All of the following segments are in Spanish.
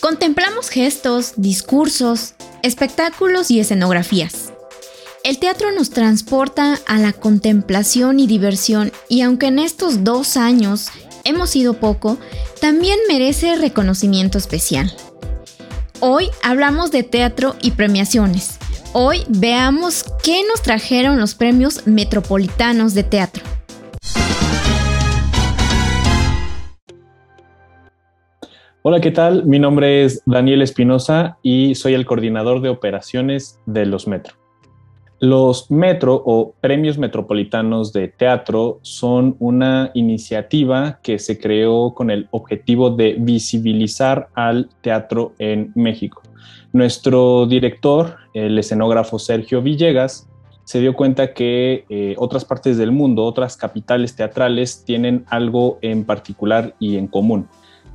Contemplamos gestos, discursos, espectáculos y escenografías. El teatro nos transporta a la contemplación y diversión y aunque en estos dos años hemos sido poco, también merece reconocimiento especial. Hoy hablamos de teatro y premiaciones. Hoy veamos qué nos trajeron los premios metropolitanos de teatro. Hola, ¿qué tal? Mi nombre es Daniel Espinosa y soy el coordinador de operaciones de los Metro. Los Metro o Premios Metropolitanos de Teatro son una iniciativa que se creó con el objetivo de visibilizar al teatro en México. Nuestro director, el escenógrafo Sergio Villegas, se dio cuenta que eh, otras partes del mundo, otras capitales teatrales tienen algo en particular y en común,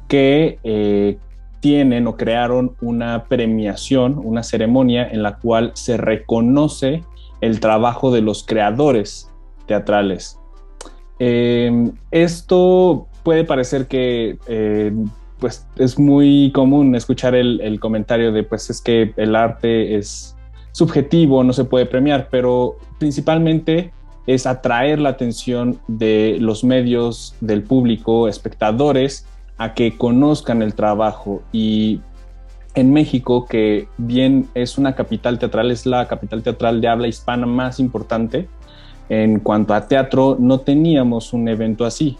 que eh, tienen o crearon una premiación, una ceremonia en la cual se reconoce el trabajo de los creadores teatrales. Em, esto puede parecer que eh, pues es muy común escuchar el, comentario de pues es que el arte es subjetivo, no se puede premiar, pero principalmente es atraer la atención de los medios, del público, espectadores, a que conozcan el trabajo y en México, que bien es una capital teatral, es la capital teatral de habla hispana más importante, en cuanto a teatro, no teníamos un evento así.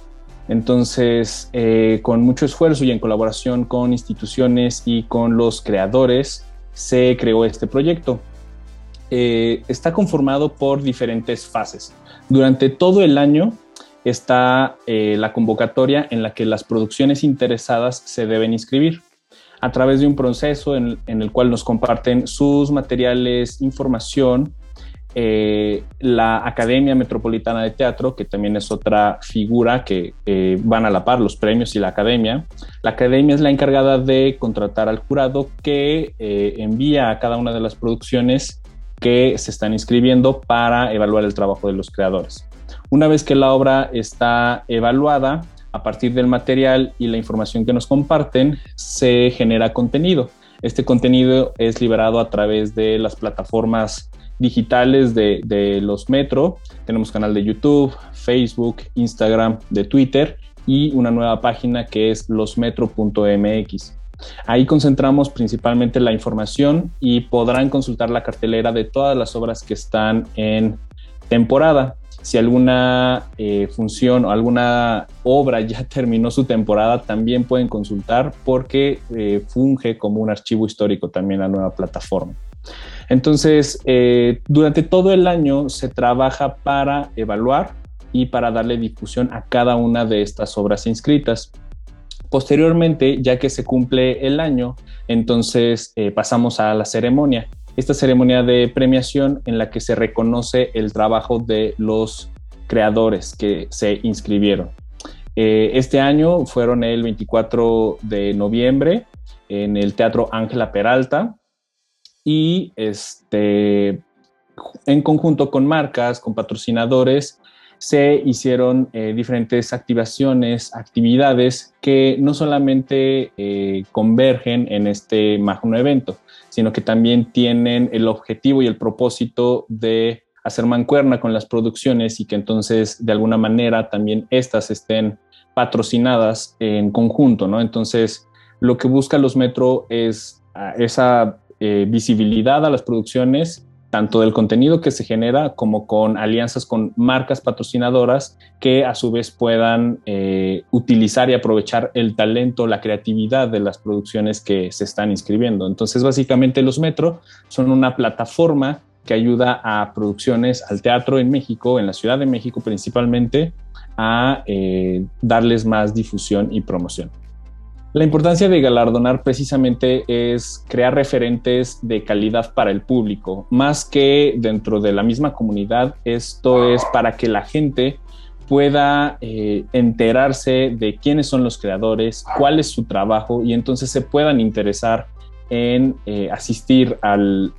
Entonces, eh, con mucho esfuerzo y en colaboración con instituciones y con los creadores, se creó este proyecto. Eh, está conformado por diferentes fases. Durante todo el año está eh, la convocatoria en la que las producciones interesadas se deben inscribir a través de un proceso en, el cual nos comparten sus materiales, información, eh, la Academia Metropolitana de Teatro, que también es otra figura que van a la par, los premios y la Academia. La Academia es la encargada de contratar al jurado que eh, envía a cada una de las producciones que se están inscribiendo para evaluar el trabajo de los creadores. Una vez que la obra está evaluada, a partir del material y la información que nos comparten, se genera contenido. Este contenido es liberado a través de las plataformas digitales de, los Metro. Tenemos canal de YouTube, Facebook, Instagram, de Twitter y una nueva página que es losmetro.mx. Ahí concentramos principalmente la información y podrán consultar la cartelera de todas las obras que están en temporada si alguna eh, función o alguna obra ya terminó su temporada, también pueden consultar porque eh, funge como un archivo histórico también la nueva plataforma. Entonces, eh, durante todo el año se trabaja para evaluar y para darle difusión a cada una de estas obras inscritas. Posteriormente, ya que se cumple el año, entonces pasamos a la ceremonia esta ceremonia de premiación en la que se reconoce el trabajo de los creadores que se inscribieron. Eh, este año fueron el 24 de noviembre en el Teatro Ángela Peralta y este, en conjunto con marcas, con patrocinadores, se hicieron eh, diferentes activaciones, actividades que no solamente eh, convergen en este magno evento, sino que también tienen el objetivo y el propósito de hacer mancuerna con las producciones y que entonces de alguna manera también estas estén patrocinadas en conjunto, ¿no? Entonces, lo que busca los Metro es ah, esa eh, visibilidad a las producciones tanto del contenido que se genera como con alianzas con marcas patrocinadoras que a su vez puedan eh, utilizar y aprovechar el talento, la creatividad de las producciones que se están inscribiendo. Entonces, básicamente los Metro son una plataforma que ayuda a producciones, al teatro en México, en la Ciudad de México principalmente, a eh, darles más difusión y promoción. La importancia de galardonar precisamente es crear referentes de calidad para el público, más que dentro de la misma comunidad. Esto es para que la gente pueda eh, enterarse de quiénes son los creadores, cuál es su trabajo y entonces se puedan interesar en eh, asistir al,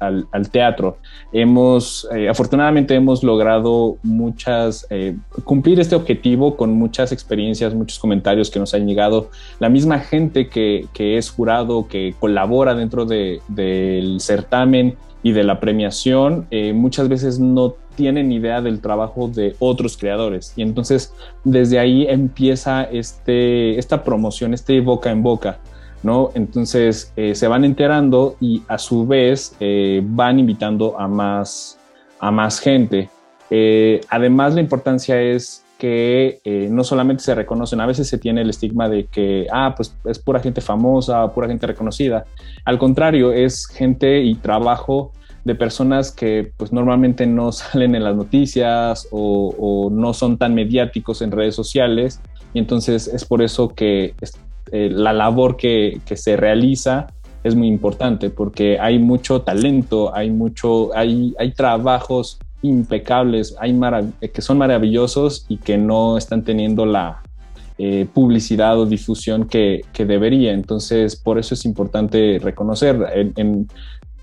teatro. Hemos, eh, afortunadamente hemos logrado muchas, eh, cumplir este objetivo con muchas experiencias, muchos comentarios que nos han llegado. La misma gente que, es jurado, que colabora dentro del certamen y de la premiación, muchas veces no tienen idea del trabajo de otros creadores. Y entonces desde ahí empieza este, esta promoción, este boca en boca. ¿No? Entonces eh, se van enterando y a su vez eh, van invitando a más, a más gente. Eh, además, la importancia es que no solamente se reconocen, a veces se tiene el estigma de que, ah, pues es pura gente famosa, pura gente reconocida. Al contrario, es gente y trabajo de personas que pues normalmente no salen en las noticias o, o no son tan mediáticos en redes sociales y entonces es por eso que eh, la labor que, se realiza es muy importante porque hay mucho talento, hay mucho, hay, hay trabajos impecables, hay que son maravillosos y que no están teniendo la eh, publicidad o difusión que, debería. Entonces, por eso es importante reconocer. En,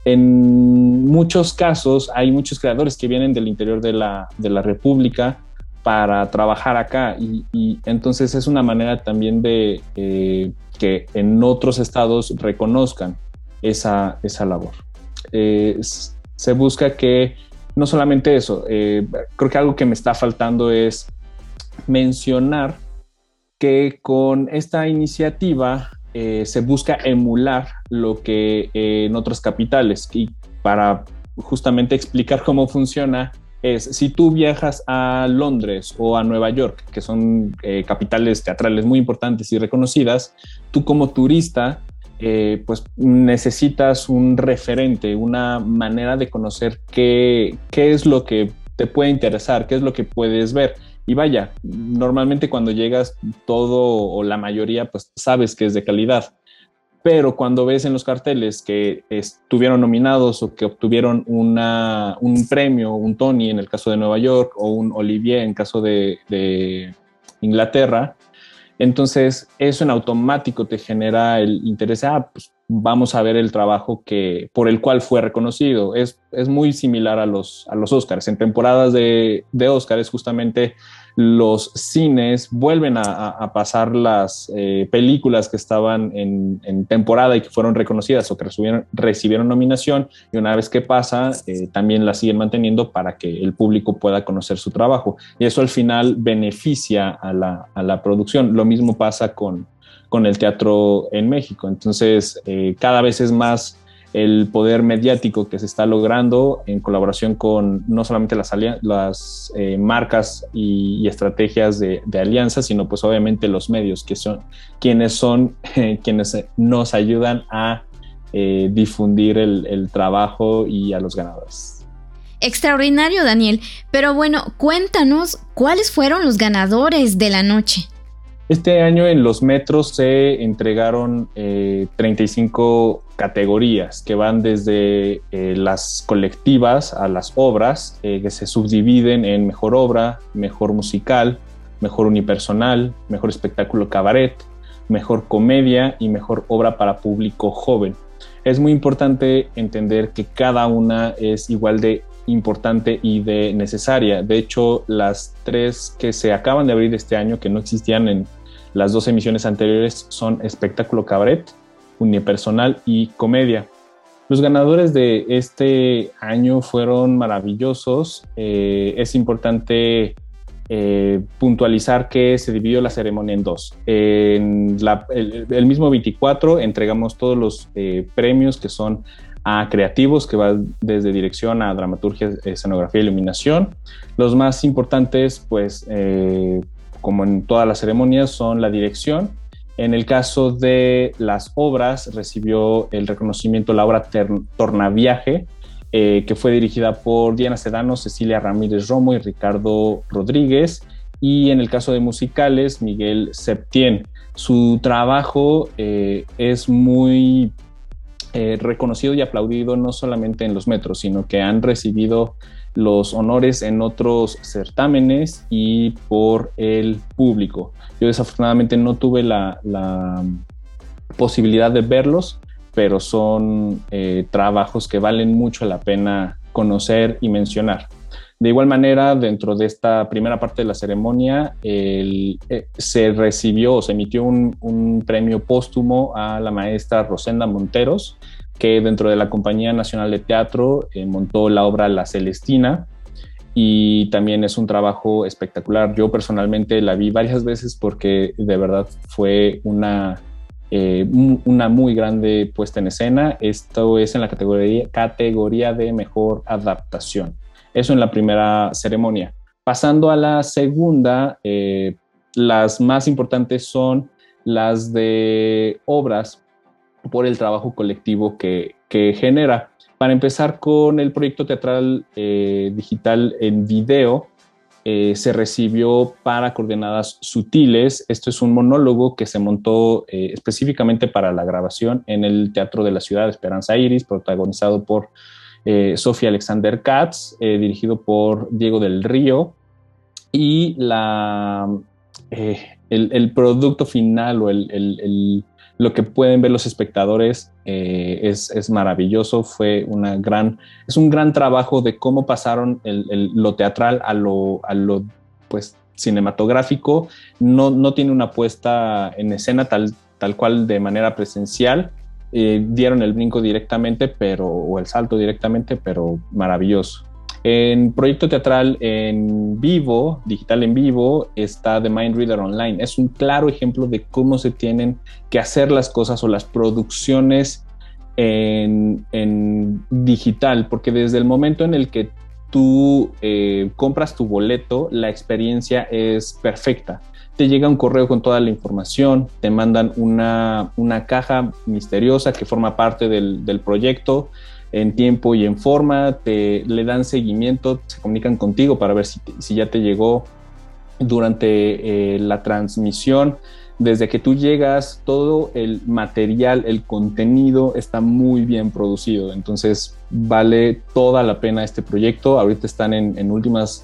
en, muchos casos hay muchos creadores que vienen del interior de la, de la República para trabajar acá y, entonces es una manera también de eh, que en otros estados reconozcan esa, esa labor. Eh, se busca que no solamente eso, eh, creo que algo que me está faltando es mencionar que con esta iniciativa se busca emular lo que en otras capitales y para justamente explicar cómo funciona es si tú viajas a Londres o a Nueva York, que son eh, capitales teatrales muy importantes y reconocidas, tú como turista, eh, pues necesitas un referente, una manera de conocer qué, qué es lo que te puede interesar, qué es lo que puedes ver. Y vaya, normalmente cuando llegas todo o la mayoría, pues sabes que es de calidad pero cuando ves en los carteles que estuvieron nominados o que obtuvieron una, un premio, un Tony en el caso de Nueva York o un Olivier en caso de, de Inglaterra, entonces eso en automático te genera el interés, ah, pues vamos a ver el trabajo que, por el cual fue reconocido. Es, es muy similar a los, a los Oscars. En temporadas de, de Oscars justamente los cines vuelven a, pasar las eh, películas que estaban en, temporada y que fueron reconocidas o que recibieron, nominación y una vez que pasa eh, también las siguen manteniendo para que el público pueda conocer su trabajo y eso al final beneficia a la, producción. Lo mismo pasa con, con el teatro en México. Entonces, eh, cada vez es más el poder mediático que se está logrando en colaboración con no solamente las, las eh, marcas y, estrategias de, de, alianza, sino pues obviamente los medios, que son quienes son quienes nos ayudan a eh, difundir el, el trabajo y a los ganadores. Extraordinario, Daniel. Pero bueno, cuéntanos cuáles fueron los ganadores de la noche. Este año en los metros se entregaron 35 eh, categorías que van desde eh, las colectivas a las obras eh, que se subdividen en mejor obra, mejor musical, mejor unipersonal, mejor espectáculo cabaret, mejor comedia y mejor obra para público joven. Es muy importante entender que cada una es igual de importante y de necesaria. De hecho, las tres que se acaban de abrir este año, que no existían en las dos emisiones anteriores son espectáculo cabaret, unipersonal y comedia. Los ganadores de este año fueron maravillosos. Eh, es importante eh, puntualizar que se dividió la ceremonia en dos. En el, mismo 24 entregamos todos los eh, premios que son a creativos, que va desde dirección a dramaturgia, escenografía, iluminación. Los más importantes, pues, como en todas las ceremonias, son la dirección. En el caso de las obras, recibió el reconocimiento la obra Tornaviaje, eh, que fue dirigida por Diana Sedano, Cecilia Ramírez Romo y Ricardo Rodríguez. Y en el caso de musicales, Miguel Septien. Su trabajo eh, es muy eh, reconocido y aplaudido no solamente en los metros, sino que han recibido los honores en otros certámenes y por el público. Yo desafortunadamente no tuve la, posibilidad de verlos, pero son eh, trabajos que valen mucho la pena conocer y mencionar. De igual manera, dentro de esta primera parte de la ceremonia, eh, se recibió o se emitió un, premio póstumo a la maestra Rosenda Monteros, que dentro de la Compañía Nacional de Teatro eh, montó la obra La Celestina, y también es un trabajo espectacular. Yo personalmente la vi varias veces porque de verdad fue una, eh, una muy grande puesta en escena. Esto es en la categoría, categoría de mejor adaptación. Eso en la primera ceremonia. Pasando a la segunda, eh, las más importantes son las de obras por el trabajo colectivo que, que genera. Para empezar con el proyecto teatral eh, digital en video, eh, se recibió para coordenadas sutiles. Esto es un monólogo que se montó eh, específicamente para la grabación en el Teatro de la Ciudad Esperanza Iris, protagonizado por Sofía Alexander Katz, dirigido por Diego del Río. Y la, el, producto final o el lo que pueden ver los espectadores eh, es, maravilloso. Fue una gran, es un gran trabajo de cómo pasaron lo teatral a lo, a lo pues, cinematográfico. No, no tiene una puesta en escena tal, tal cual de manera presencial. Eh, dieron el brinco directamente, pero, o el salto directamente, pero maravilloso. En proyecto teatral en vivo, digital en vivo, está The Mind Reader Online. Es un claro ejemplo de cómo se tienen que hacer las cosas o las producciones en, digital, porque desde el momento en el que tú eh, compras tu boleto, la experiencia es perfecta. Te llega un correo con toda la información, te mandan una, caja misteriosa que forma parte del, del proyecto, en tiempo y en forma, te le dan seguimiento, se comunican contigo para ver si, si ya te llegó durante eh, la transmisión. Desde que tú llegas, todo el material, el contenido está muy bien producido. Entonces vale toda la pena este proyecto. Ahorita están en, últimas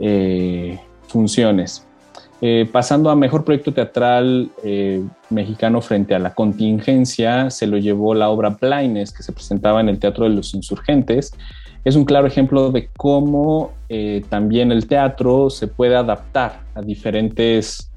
eh, funciones. Eh, pasando a mejor proyecto teatral eh, mexicano frente a la contingencia, se lo llevó la obra Plaines, que se presentaba en el Teatro de los Insurgentes. Es un claro ejemplo de cómo eh, también el teatro se puede adaptar a diferentes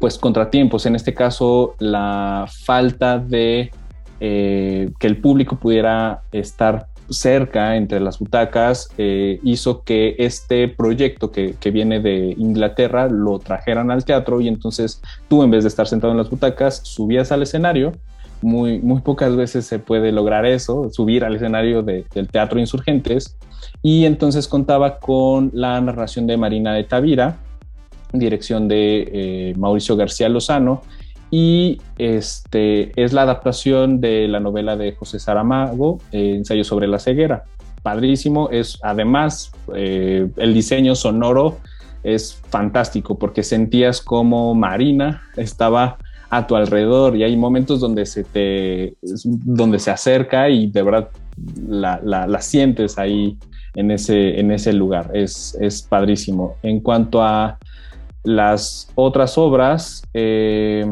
pues, contratiempos. En este caso, la falta de que el público pudiera estar cerca entre las butacas eh, hizo que este proyecto que, viene de Inglaterra lo trajeran al teatro y entonces tú en vez de estar sentado en las butacas subías al escenario. Muy, muy pocas veces se puede lograr eso, subir al escenario del Teatro Insurgentes y entonces contaba con la narración de Marina de Tavira, dirección de eh, Mauricio García Lozano y este, es la adaptación de la novela de José Saramago, eh, Ensayo sobre la ceguera. Padrísimo, es además eh, el diseño sonoro es fantástico porque sentías como Marina estaba a tu alrededor y hay momentos donde se te donde se acerca y de verdad la, la, sientes ahí en ese, en ese lugar. Es, es padrísimo. En cuanto a las otras obras, eh,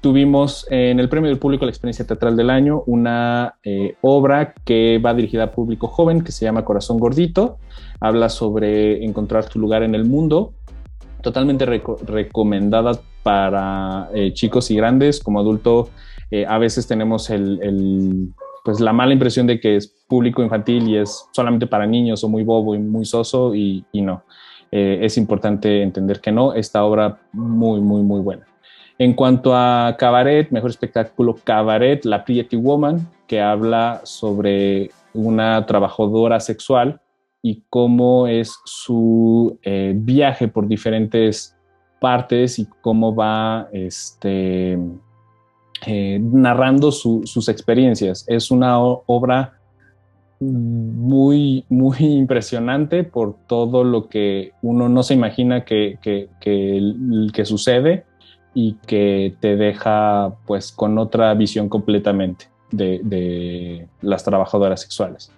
tuvimos en el Premio del Público la Experiencia Teatral del Año una eh, obra que va dirigida a público joven que se llama Corazón Gordito. Habla sobre encontrar tu lugar en el mundo. Totalmente recomendada para eh, chicos y grandes. Como adulto, a veces tenemos el, pues la mala impresión de que es público infantil y es solamente para niños o muy bobo y muy soso y, y no. Eh, es importante entender que no, esta obra muy, muy, muy buena. En cuanto a cabaret, mejor espectáculo cabaret, La Pretty Woman, que habla sobre una trabajadora sexual y cómo es su eh, viaje por diferentes partes y cómo va este, eh, narrando sus experiencias. Es una obra muy, muy impresionante por todo lo que uno no se imagina que, que, sucede y que te deja pues con otra visión completamente de, las trabajadoras sexuales.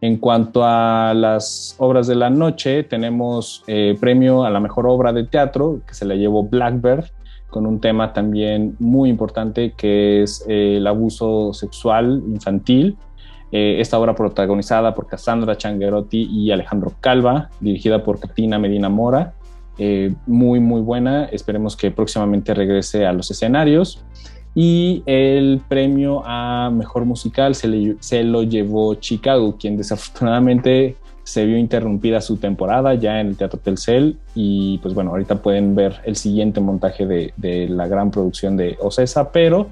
En cuanto a las obras de la noche, tenemos eh, premio a la mejor obra de teatro que se la llevó Blackbird, con un tema también muy importante que es eh, el abuso sexual infantil. Eh, esta obra protagonizada por Cassandra Changuerotti y Alejandro Calva, dirigida por Katina Medina Mora. Eh, muy, muy buena. Esperemos que próximamente regrese a los escenarios. Y el premio a mejor musical se, se lo llevó Chicago, quien desafortunadamente se vio interrumpida su temporada ya en el Teatro Telcel y pues bueno, ahorita pueden ver el siguiente montaje de, la gran producción de Ocesa, pero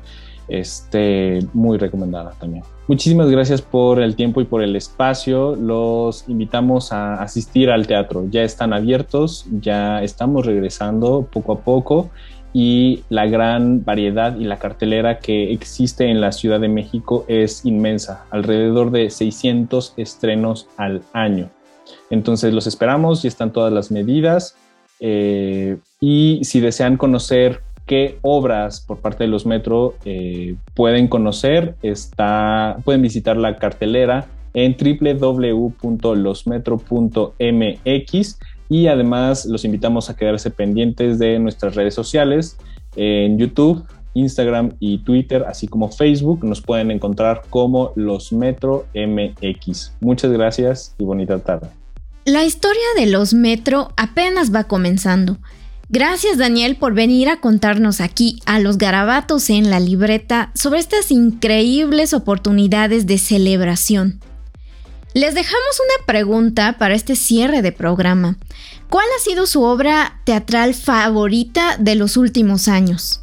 este, muy recomendada también. Muchísimas gracias por el tiempo y por el espacio. Los invitamos a asistir al teatro. Ya están abiertos, ya estamos regresando poco a poco y la gran variedad y la cartelera que existe en la Ciudad de México es inmensa, alrededor de 600 estrenos al año. Entonces los esperamos y están todas las medidas. Eh, y si desean conocer qué obras por parte de los Metro eh, pueden conocer, está, pueden visitar la cartelera en www.losmetro.mx y además los invitamos a quedarse pendientes de nuestras redes sociales en YouTube, Instagram y Twitter, así como Facebook. Nos pueden encontrar como Los Metro MX. Muchas gracias y bonita tarde. La historia de Los Metro apenas va comenzando. Gracias Daniel por venir a contarnos aquí a los garabatos en la libreta sobre estas increíbles oportunidades de celebración. Les dejamos una pregunta para este cierre de programa. ¿Cuál ha sido su obra teatral favorita de los últimos años?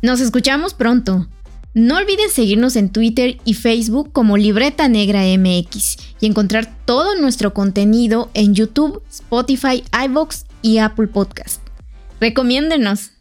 Nos escuchamos pronto. No olviden seguirnos en Twitter y Facebook como Libreta Negra MX y encontrar todo nuestro contenido en YouTube, Spotify, iVoox y Apple Podcast. Recomiéndenos.